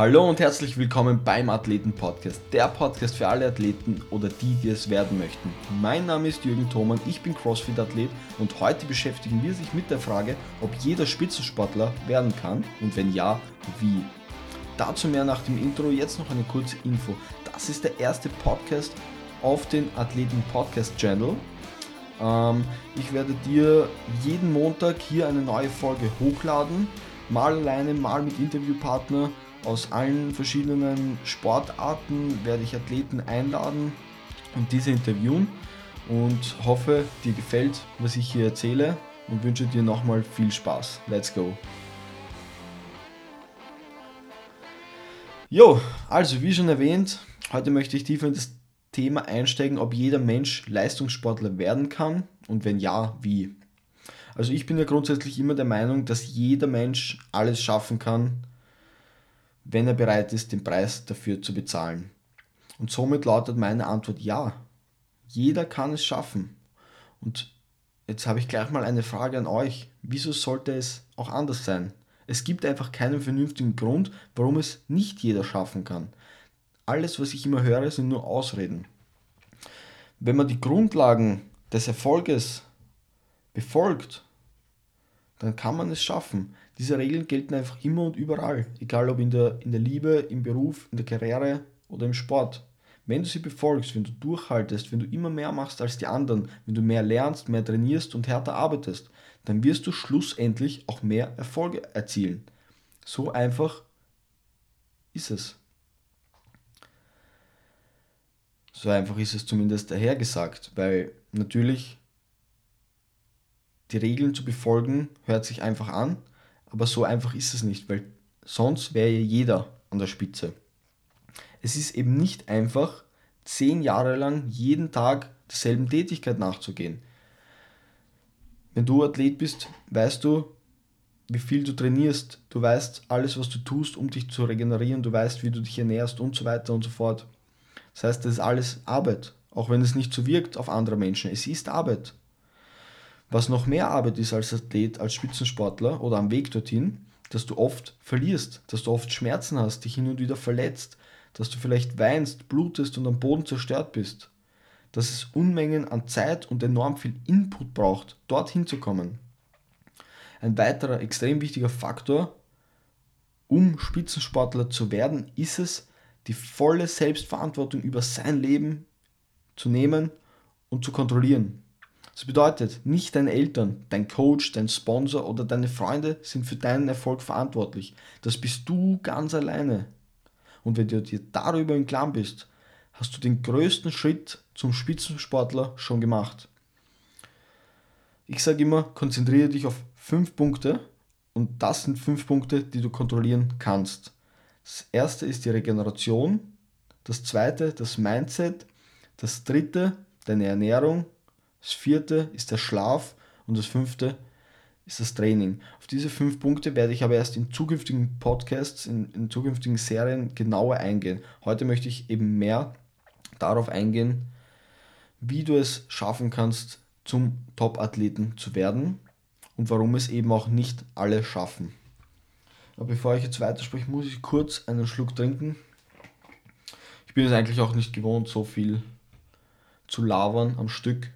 Hallo und herzlich willkommen beim Athleten Podcast, der Podcast für alle Athleten oder die, die es werden möchten. Mein Name ist Jürgen Thoman, ich bin CrossFit-Athlet und heute beschäftigen wir sich mit der Frage, ob jeder Spitzensportler werden kann und wenn ja, wie. Dazu mehr nach dem Intro, jetzt noch eine kurze Info. Das ist der erste Podcast auf den Athleten Podcast Channel. Ähm, ich werde dir jeden Montag hier eine neue Folge hochladen, mal alleine, mal mit Interviewpartner aus allen verschiedenen Sportarten werde ich Athleten einladen und diese interviewen und hoffe, dir gefällt, was ich hier erzähle und wünsche dir nochmal viel Spaß. Let's go! Jo, also wie schon erwähnt, heute möchte ich tiefer in das Thema einsteigen, ob jeder Mensch Leistungssportler werden kann und wenn ja, wie. Also ich bin ja grundsätzlich immer der Meinung, dass jeder Mensch alles schaffen kann, wenn er bereit ist, den Preis dafür zu bezahlen. Und somit lautet meine Antwort ja. Jeder kann es schaffen. Und jetzt habe ich gleich mal eine Frage an euch. Wieso sollte es auch anders sein? Es gibt einfach keinen vernünftigen Grund, warum es nicht jeder schaffen kann. Alles, was ich immer höre, sind nur Ausreden. Wenn man die Grundlagen des Erfolges befolgt, dann kann man es schaffen. Diese Regeln gelten einfach immer und überall, egal ob in der, in der Liebe, im Beruf, in der Karriere oder im Sport. Wenn du sie befolgst, wenn du durchhaltest, wenn du immer mehr machst als die anderen, wenn du mehr lernst, mehr trainierst und härter arbeitest, dann wirst du schlussendlich auch mehr Erfolge erzielen. So einfach ist es. So einfach ist es zumindest dahergesagt, weil natürlich die Regeln zu befolgen hört sich einfach an, aber so einfach ist es nicht, weil sonst wäre ja jeder an der Spitze. Es ist eben nicht einfach, zehn Jahre lang jeden Tag derselben Tätigkeit nachzugehen. Wenn du Athlet bist, weißt du, wie viel du trainierst, du weißt alles, was du tust, um dich zu regenerieren, du weißt, wie du dich ernährst und so weiter und so fort. Das heißt, das ist alles Arbeit, auch wenn es nicht so wirkt auf andere Menschen. Es ist Arbeit. Was noch mehr Arbeit ist als Athlet, als Spitzensportler oder am Weg dorthin, dass du oft verlierst, dass du oft Schmerzen hast, dich hin und wieder verletzt, dass du vielleicht weinst, blutest und am Boden zerstört bist. Dass es Unmengen an Zeit und enorm viel Input braucht, dorthin zu kommen. Ein weiterer extrem wichtiger Faktor, um Spitzensportler zu werden, ist es, die volle Selbstverantwortung über sein Leben zu nehmen und zu kontrollieren. Das bedeutet, nicht deine Eltern, dein Coach, dein Sponsor oder deine Freunde sind für deinen Erfolg verantwortlich. Das bist du ganz alleine. Und wenn du dir darüber im Klaren bist, hast du den größten Schritt zum Spitzensportler schon gemacht. Ich sage immer, konzentriere dich auf fünf Punkte und das sind fünf Punkte, die du kontrollieren kannst. Das erste ist die Regeneration, das zweite das Mindset, das dritte deine Ernährung, das vierte ist der Schlaf und das fünfte ist das Training. Auf diese fünf Punkte werde ich aber erst in zukünftigen Podcasts, in, in zukünftigen Serien genauer eingehen. Heute möchte ich eben mehr darauf eingehen, wie du es schaffen kannst, zum Top-Athleten zu werden und warum es eben auch nicht alle schaffen. Aber bevor ich jetzt weiterspreche, muss ich kurz einen Schluck trinken. Ich bin es eigentlich auch nicht gewohnt, so viel zu labern am Stück.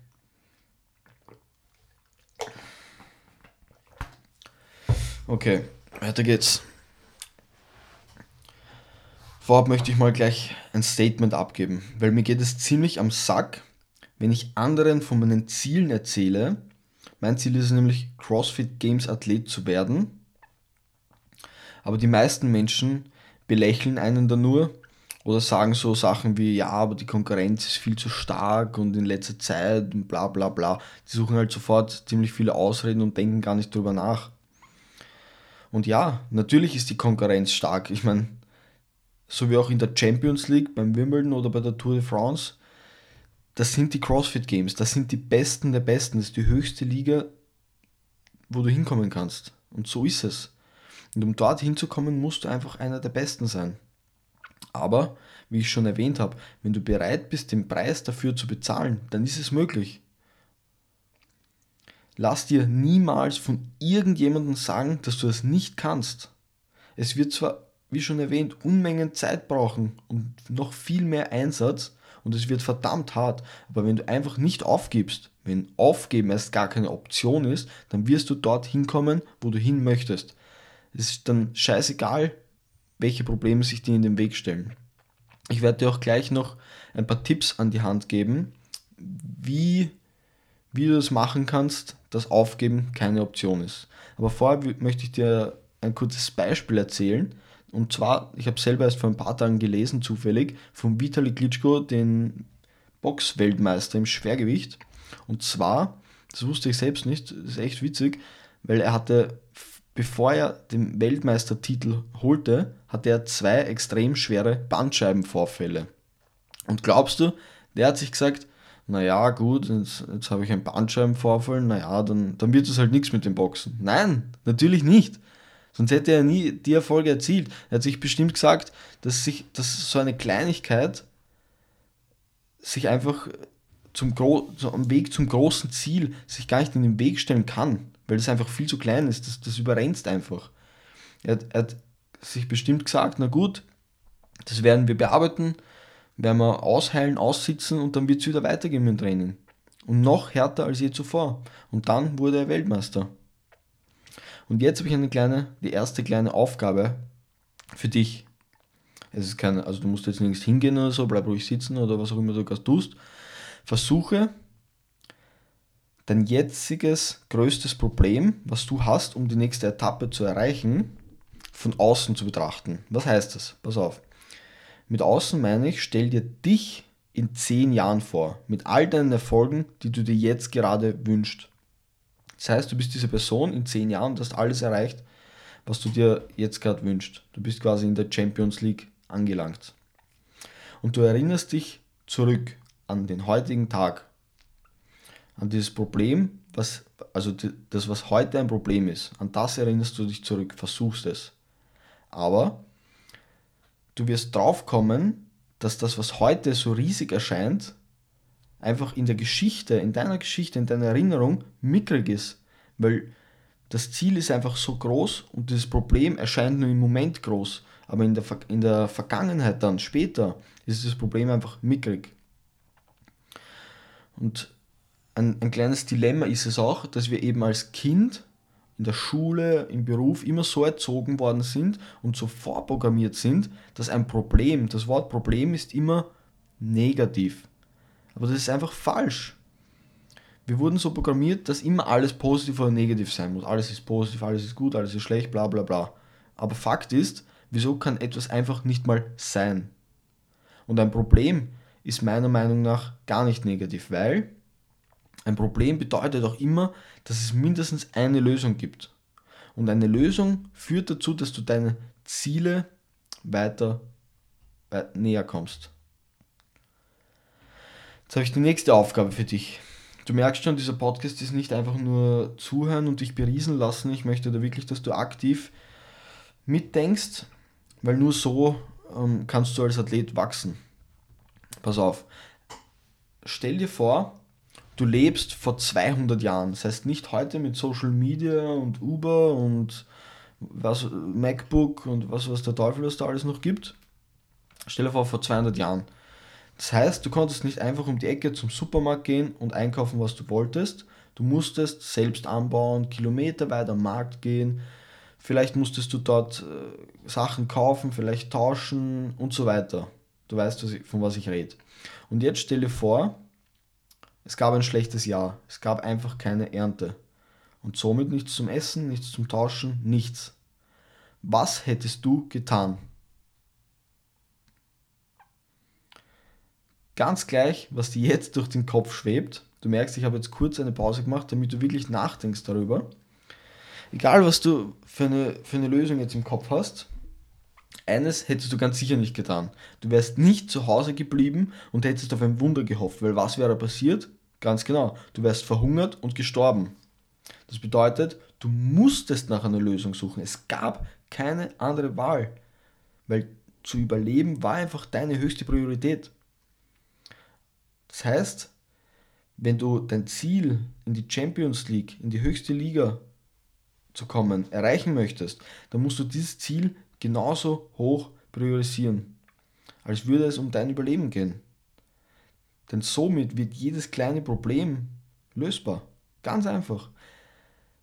Okay, weiter geht's. Vorab möchte ich mal gleich ein Statement abgeben, weil mir geht es ziemlich am Sack, wenn ich anderen von meinen Zielen erzähle. Mein Ziel ist nämlich, CrossFit Games Athlet zu werden. Aber die meisten Menschen belächeln einen da nur oder sagen so Sachen wie, ja, aber die Konkurrenz ist viel zu stark und in letzter Zeit und bla bla bla. Die suchen halt sofort ziemlich viele Ausreden und denken gar nicht drüber nach. Und ja, natürlich ist die Konkurrenz stark. Ich meine, so wie auch in der Champions League, beim Wimbledon oder bei der Tour de France, das sind die CrossFit Games, das sind die Besten der Besten, das ist die höchste Liga, wo du hinkommen kannst. Und so ist es. Und um dort hinzukommen, musst du einfach einer der Besten sein. Aber, wie ich schon erwähnt habe, wenn du bereit bist, den Preis dafür zu bezahlen, dann ist es möglich. Lass dir niemals von irgendjemandem sagen, dass du es nicht kannst. Es wird zwar wie schon erwähnt, Unmengen Zeit brauchen und noch viel mehr Einsatz und es wird verdammt hart. Aber wenn du einfach nicht aufgibst, wenn Aufgeben erst gar keine Option ist, dann wirst du dort hinkommen, wo du hin möchtest. Es ist dann scheißegal, welche Probleme sich dir in den Weg stellen. Ich werde dir auch gleich noch ein paar Tipps an die Hand geben, wie, wie du das machen kannst, dass Aufgeben keine Option ist. Aber vorher möchte ich dir ein kurzes Beispiel erzählen. Und zwar, ich habe selber erst vor ein paar Tagen gelesen, zufällig, von Vitali Klitschko, den Boxweltmeister im Schwergewicht. Und zwar, das wusste ich selbst nicht, das ist echt witzig, weil er hatte, bevor er den Weltmeistertitel holte, hatte er zwei extrem schwere Bandscheibenvorfälle. Und glaubst du, der hat sich gesagt, naja, gut, jetzt, jetzt habe ich einen Bandscheibenvorfall, naja, dann, dann wird es halt nichts mit dem Boxen. Nein, natürlich nicht. Sonst hätte er nie die Erfolge erzielt. Er hat sich bestimmt gesagt, dass sich dass so eine Kleinigkeit sich einfach zum Gro so am Weg zum großen Ziel sich gar nicht in den Weg stellen kann, weil das einfach viel zu klein ist. Das, das überrennt einfach. Er, er hat sich bestimmt gesagt, na gut, das werden wir bearbeiten, werden wir ausheilen, aussitzen und dann wird es wieder weitergehen mit dem Training. Und noch härter als je zuvor. Und dann wurde er Weltmeister. Und jetzt habe ich eine kleine, die erste kleine Aufgabe für dich. Es ist keine, also du musst jetzt nirgends hingehen oder so, bleib ruhig sitzen oder was auch immer du gerade tust. Versuche dein jetziges größtes Problem, was du hast, um die nächste Etappe zu erreichen, von außen zu betrachten. Was heißt das? Pass auf. Mit außen meine ich, stell dir dich in zehn Jahren vor, mit all deinen Erfolgen, die du dir jetzt gerade wünschst. Das heißt, du bist diese Person in zehn Jahren und hast alles erreicht, was du dir jetzt gerade wünschst. Du bist quasi in der Champions League angelangt. Und du erinnerst dich zurück an den heutigen Tag, an dieses Problem, was, also das, was heute ein Problem ist, an das erinnerst du dich zurück, versuchst es. Aber du wirst drauf kommen, dass das, was heute so riesig erscheint, einfach in der Geschichte, in deiner Geschichte, in deiner Erinnerung mickrig ist. Weil das Ziel ist einfach so groß und das Problem erscheint nur im Moment groß. Aber in der, in der Vergangenheit dann, später, ist das Problem einfach mickrig. Und ein, ein kleines Dilemma ist es auch, dass wir eben als Kind in der Schule, im Beruf immer so erzogen worden sind und so vorprogrammiert sind, dass ein Problem, das Wort Problem ist immer negativ. Aber das ist einfach falsch. Wir wurden so programmiert, dass immer alles positiv oder negativ sein muss. Alles ist positiv, alles ist gut, alles ist schlecht, bla bla bla. Aber Fakt ist, wieso kann etwas einfach nicht mal sein? Und ein Problem ist meiner Meinung nach gar nicht negativ, weil ein Problem bedeutet auch immer, dass es mindestens eine Lösung gibt. Und eine Lösung führt dazu, dass du deine Ziele weiter näher kommst. Jetzt habe ich die nächste Aufgabe für dich. Du merkst schon, dieser Podcast ist nicht einfach nur zuhören und dich beriesen lassen. Ich möchte da wirklich, dass du aktiv mitdenkst, weil nur so ähm, kannst du als Athlet wachsen. Pass auf. Stell dir vor, du lebst vor 200 Jahren. Das heißt nicht heute mit Social Media und Uber und was, MacBook und was, was der Teufel es da alles noch gibt. Stell dir vor, vor 200 Jahren. Das heißt, du konntest nicht einfach um die Ecke zum Supermarkt gehen und einkaufen, was du wolltest. Du musstest selbst anbauen, Kilometer weit am Markt gehen. Vielleicht musstest du dort äh, Sachen kaufen, vielleicht tauschen und so weiter. Du weißt, was ich, von was ich rede. Und jetzt stelle vor, es gab ein schlechtes Jahr. Es gab einfach keine Ernte. Und somit nichts zum Essen, nichts zum Tauschen, nichts. Was hättest du getan? Ganz gleich, was dir jetzt durch den Kopf schwebt. Du merkst, ich habe jetzt kurz eine Pause gemacht, damit du wirklich nachdenkst darüber. Egal, was du für eine, für eine Lösung jetzt im Kopf hast, eines hättest du ganz sicher nicht getan. Du wärst nicht zu Hause geblieben und hättest auf ein Wunder gehofft, weil was wäre passiert? Ganz genau, du wärst verhungert und gestorben. Das bedeutet, du musstest nach einer Lösung suchen. Es gab keine andere Wahl, weil zu überleben war einfach deine höchste Priorität. Das heißt, wenn du dein Ziel in die Champions League, in die höchste Liga zu kommen, erreichen möchtest, dann musst du dieses Ziel genauso hoch priorisieren, als würde es um dein Überleben gehen. Denn somit wird jedes kleine Problem lösbar. Ganz einfach.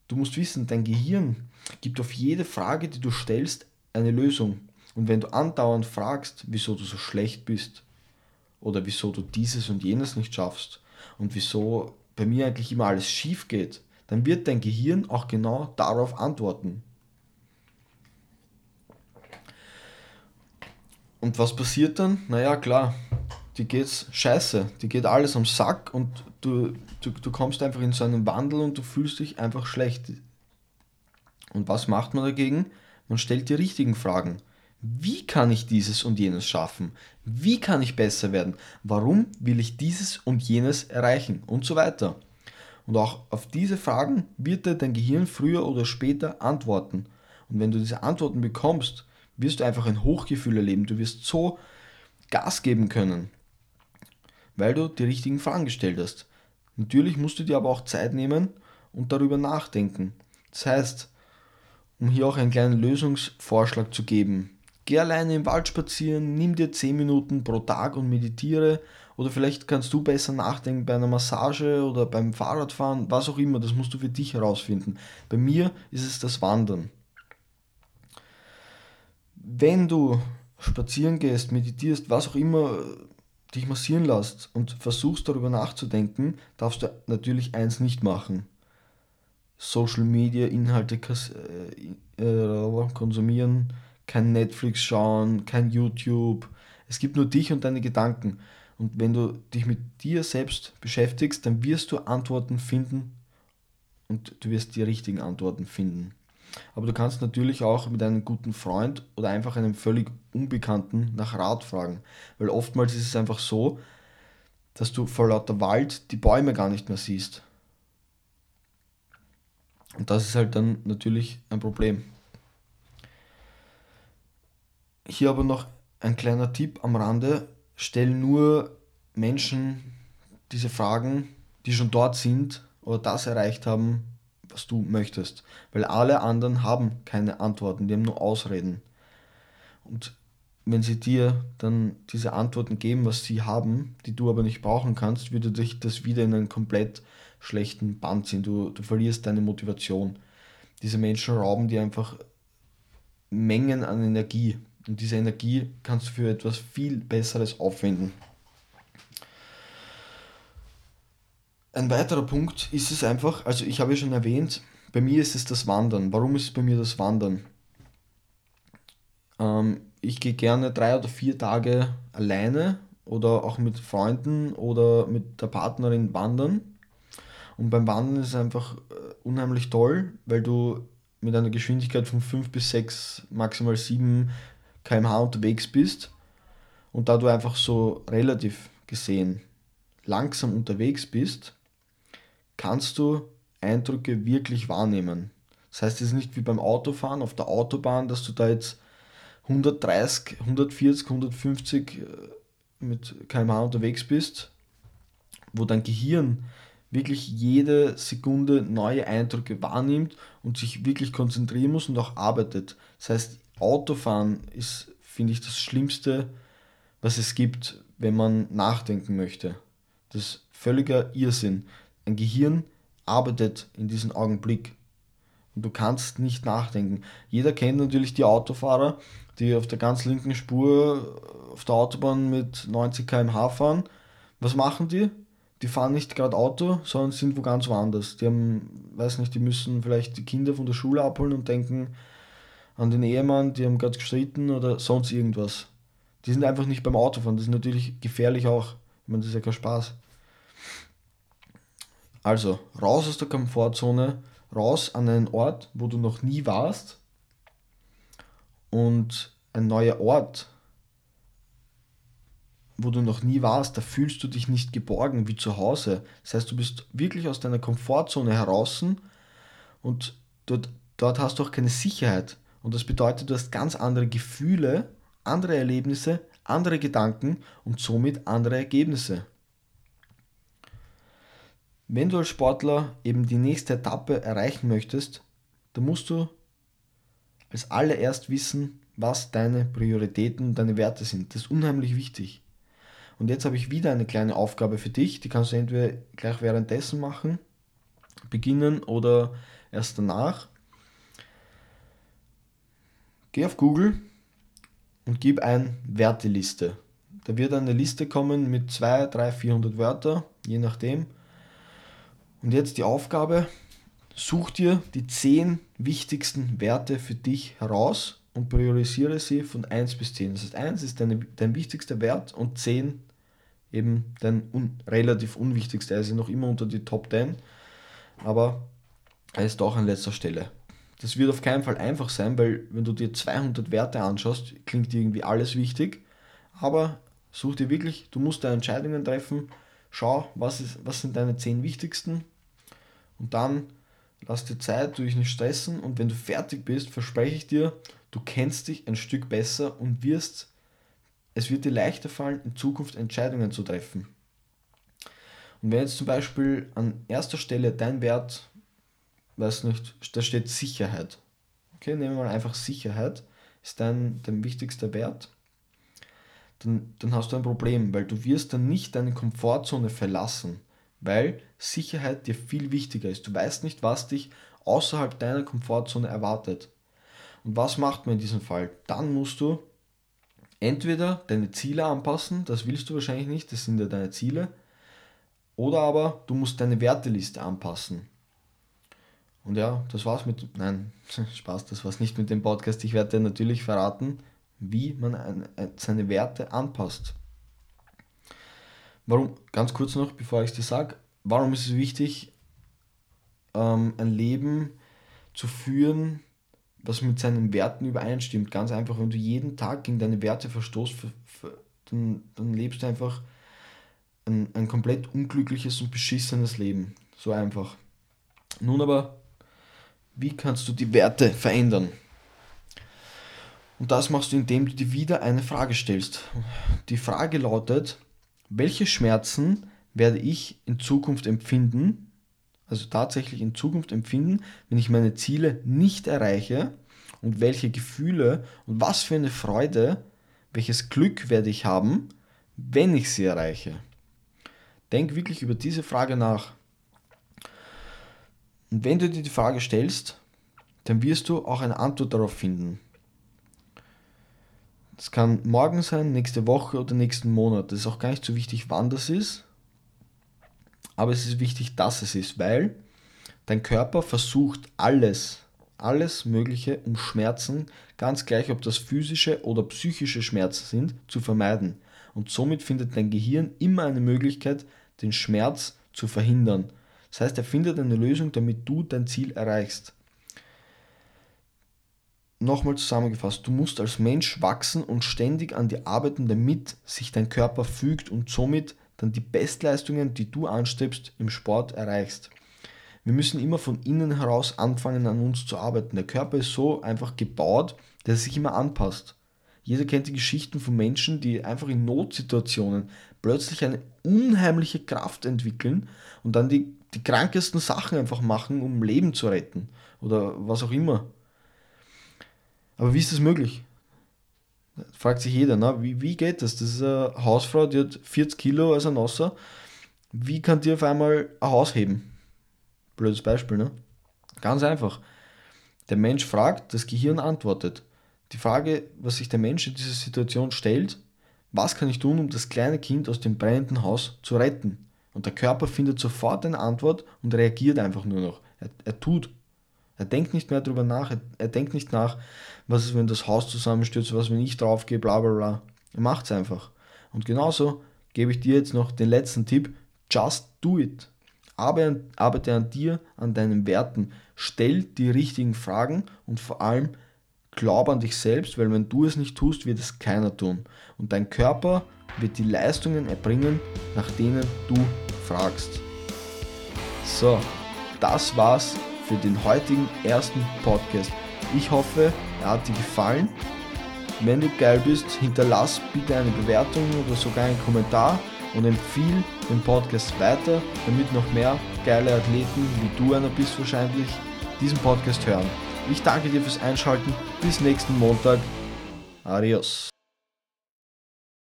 Du musst wissen, dein Gehirn gibt auf jede Frage, die du stellst, eine Lösung. Und wenn du andauernd fragst, wieso du so schlecht bist oder wieso du dieses und jenes nicht schaffst und wieso bei mir eigentlich immer alles schief geht, dann wird dein Gehirn auch genau darauf antworten. Und was passiert dann? Naja, klar, die geht's scheiße, die geht alles am Sack und du, du, du kommst einfach in so einen Wandel und du fühlst dich einfach schlecht. Und was macht man dagegen? Man stellt die richtigen Fragen. Wie kann ich dieses und jenes schaffen? Wie kann ich besser werden? Warum will ich dieses und jenes erreichen? Und so weiter. Und auch auf diese Fragen wird dir dein Gehirn früher oder später antworten. Und wenn du diese Antworten bekommst, wirst du einfach ein Hochgefühl erleben. Du wirst so Gas geben können, weil du die richtigen Fragen gestellt hast. Natürlich musst du dir aber auch Zeit nehmen und darüber nachdenken. Das heißt, um hier auch einen kleinen Lösungsvorschlag zu geben, Geh alleine im Wald spazieren, nimm dir 10 Minuten pro Tag und meditiere. Oder vielleicht kannst du besser nachdenken bei einer Massage oder beim Fahrradfahren, was auch immer, das musst du für dich herausfinden. Bei mir ist es das Wandern. Wenn du spazieren gehst, meditierst, was auch immer, dich massieren lässt und versuchst darüber nachzudenken, darfst du natürlich eins nicht machen. Social Media Inhalte äh, äh, konsumieren, kein Netflix schauen, kein YouTube. Es gibt nur dich und deine Gedanken. Und wenn du dich mit dir selbst beschäftigst, dann wirst du Antworten finden und du wirst die richtigen Antworten finden. Aber du kannst natürlich auch mit einem guten Freund oder einfach einem völlig Unbekannten nach Rat fragen. Weil oftmals ist es einfach so, dass du vor lauter Wald die Bäume gar nicht mehr siehst. Und das ist halt dann natürlich ein Problem. Hier aber noch ein kleiner Tipp am Rande. Stell nur Menschen diese Fragen, die schon dort sind oder das erreicht haben, was du möchtest. Weil alle anderen haben keine Antworten, die haben nur Ausreden. Und wenn sie dir dann diese Antworten geben, was sie haben, die du aber nicht brauchen kannst, würde dich das wieder in einen komplett schlechten Band ziehen. Du, du verlierst deine Motivation. Diese Menschen rauben dir einfach Mengen an Energie. Und diese Energie kannst du für etwas viel Besseres aufwenden. Ein weiterer Punkt ist es einfach, also ich habe ja schon erwähnt, bei mir ist es das Wandern. Warum ist es bei mir das Wandern? Ähm, ich gehe gerne drei oder vier Tage alleine oder auch mit Freunden oder mit der Partnerin wandern. Und beim Wandern ist es einfach äh, unheimlich toll, weil du mit einer Geschwindigkeit von 5 bis 6, maximal 7 kmh unterwegs bist und da du einfach so relativ gesehen langsam unterwegs bist, kannst du Eindrücke wirklich wahrnehmen. Das heißt, es ist nicht wie beim Autofahren auf der Autobahn, dass du da jetzt 130, 140, 150 mit kmh unterwegs bist, wo dein Gehirn wirklich jede Sekunde neue Eindrücke wahrnimmt und sich wirklich konzentrieren muss und auch arbeitet. Das heißt, Autofahren ist, finde ich, das Schlimmste, was es gibt, wenn man nachdenken möchte. Das ist völliger Irrsinn. Ein Gehirn arbeitet in diesem Augenblick. Und du kannst nicht nachdenken. Jeder kennt natürlich die Autofahrer, die auf der ganz linken Spur auf der Autobahn mit 90 km/h fahren. Was machen die? Die fahren nicht gerade Auto, sondern sind wo ganz woanders. Die haben, weiß nicht, die müssen vielleicht die Kinder von der Schule abholen und denken, an den Ehemann, die haben gerade gestritten oder sonst irgendwas. Die sind einfach nicht beim Autofahren. Das ist natürlich gefährlich auch. Ich meine, das ist ja kein Spaß. Also, raus aus der Komfortzone, raus an einen Ort, wo du noch nie warst. Und ein neuer Ort, wo du noch nie warst, da fühlst du dich nicht geborgen wie zu Hause. Das heißt, du bist wirklich aus deiner Komfortzone heraus und dort, dort hast du auch keine Sicherheit. Und das bedeutet, du hast ganz andere Gefühle, andere Erlebnisse, andere Gedanken und somit andere Ergebnisse. Wenn du als Sportler eben die nächste Etappe erreichen möchtest, dann musst du als allererst wissen, was deine Prioritäten und deine Werte sind. Das ist unheimlich wichtig. Und jetzt habe ich wieder eine kleine Aufgabe für dich. Die kannst du entweder gleich währenddessen machen, beginnen oder erst danach. Geh auf Google und gib ein Werteliste. Da wird eine Liste kommen mit 2, 3, 400 Wörter, je nachdem. Und jetzt die Aufgabe, such dir die 10 wichtigsten Werte für dich heraus und priorisiere sie von 1 bis 10. Das heißt, 1 ist deine, dein wichtigster Wert und 10 eben dein un, relativ unwichtigster. Er ist noch immer unter die Top 10, aber er ist auch an letzter Stelle. Das wird auf keinen Fall einfach sein, weil wenn du dir 200 Werte anschaust, klingt irgendwie alles wichtig, aber such dir wirklich, du musst deine Entscheidungen treffen, schau, was, ist, was sind deine 10 wichtigsten und dann lass dir Zeit, du dich nicht stressen und wenn du fertig bist, verspreche ich dir, du kennst dich ein Stück besser und wirst es wird dir leichter fallen, in Zukunft Entscheidungen zu treffen. Und wenn jetzt zum Beispiel an erster Stelle dein Wert, weiß nicht, da steht Sicherheit. Okay, nehmen wir mal einfach Sicherheit, ist dein, dein wichtigster Wert. Dann, dann hast du ein Problem, weil du wirst dann nicht deine Komfortzone verlassen, weil Sicherheit dir viel wichtiger ist. Du weißt nicht, was dich außerhalb deiner Komfortzone erwartet. Und was macht man in diesem Fall? Dann musst du entweder deine Ziele anpassen, das willst du wahrscheinlich nicht, das sind ja deine Ziele, oder aber du musst deine Werteliste anpassen. Und ja, das war's mit, nein, Spaß, das war's nicht mit dem Podcast. Ich werde dir natürlich verraten, wie man ein, ein, seine Werte anpasst. Warum, ganz kurz noch, bevor ich es dir sage, warum ist es wichtig, ähm, ein Leben zu führen, was mit seinen Werten übereinstimmt. Ganz einfach, wenn du jeden Tag gegen deine Werte verstoßt, dann, dann lebst du einfach ein, ein komplett unglückliches und beschissenes Leben. So einfach. Nun aber, wie kannst du die Werte verändern? Und das machst du, indem du dir wieder eine Frage stellst. Die Frage lautet, welche Schmerzen werde ich in Zukunft empfinden, also tatsächlich in Zukunft empfinden, wenn ich meine Ziele nicht erreiche und welche Gefühle und was für eine Freude, welches Glück werde ich haben, wenn ich sie erreiche. Denk wirklich über diese Frage nach. Und wenn du dir die Frage stellst, dann wirst du auch eine Antwort darauf finden. Das kann morgen sein, nächste Woche oder nächsten Monat. Das ist auch gar nicht so wichtig, wann das ist, aber es ist wichtig, dass es ist, weil dein Körper versucht alles, alles Mögliche, um Schmerzen, ganz gleich ob das physische oder psychische Schmerzen sind, zu vermeiden. Und somit findet dein Gehirn immer eine Möglichkeit, den Schmerz zu verhindern. Das heißt, er findet eine Lösung, damit du dein Ziel erreichst. Nochmal zusammengefasst, du musst als Mensch wachsen und ständig an die arbeiten, damit sich dein Körper fügt und somit dann die Bestleistungen, die du anstrebst, im Sport erreichst. Wir müssen immer von innen heraus anfangen, an uns zu arbeiten. Der Körper ist so einfach gebaut, dass er sich immer anpasst. Jeder kennt die Geschichten von Menschen, die einfach in Notsituationen plötzlich eine unheimliche Kraft entwickeln und dann die, die krankesten Sachen einfach machen, um Leben zu retten oder was auch immer. Aber wie ist das möglich? Fragt sich jeder, ne? wie, wie geht das? Das ist eine Hausfrau, die hat 40 Kilo als ein Nosser. Wie kann die auf einmal ein Haus heben? Blödes Beispiel, ne? Ganz einfach. Der Mensch fragt, das Gehirn antwortet. Die Frage, was sich der Mensch in dieser Situation stellt, was kann ich tun, um das kleine Kind aus dem brennenden Haus zu retten? Und der Körper findet sofort eine Antwort und reagiert einfach nur noch. Er, er tut. Er denkt nicht mehr darüber nach. Er, er denkt nicht nach, was ist, wenn das Haus zusammenstürzt, was, wenn ich draufgehe, bla bla bla. Macht es einfach. Und genauso gebe ich dir jetzt noch den letzten Tipp. Just do it. Arbeite an dir, an deinen Werten. Stell die richtigen Fragen und vor allem glaub an dich selbst, weil wenn du es nicht tust, wird es keiner tun. Und dein Körper wird die Leistungen erbringen, nach denen du fragst. So, das war's für den heutigen ersten Podcast. Ich hoffe, er hat dir gefallen. Wenn du geil bist, hinterlass bitte eine Bewertung oder sogar einen Kommentar und empfiehl den Podcast weiter, damit noch mehr geile Athleten, wie du einer bist wahrscheinlich, diesen Podcast hören. Ich danke dir fürs Einschalten. Bis nächsten Montag. Adios.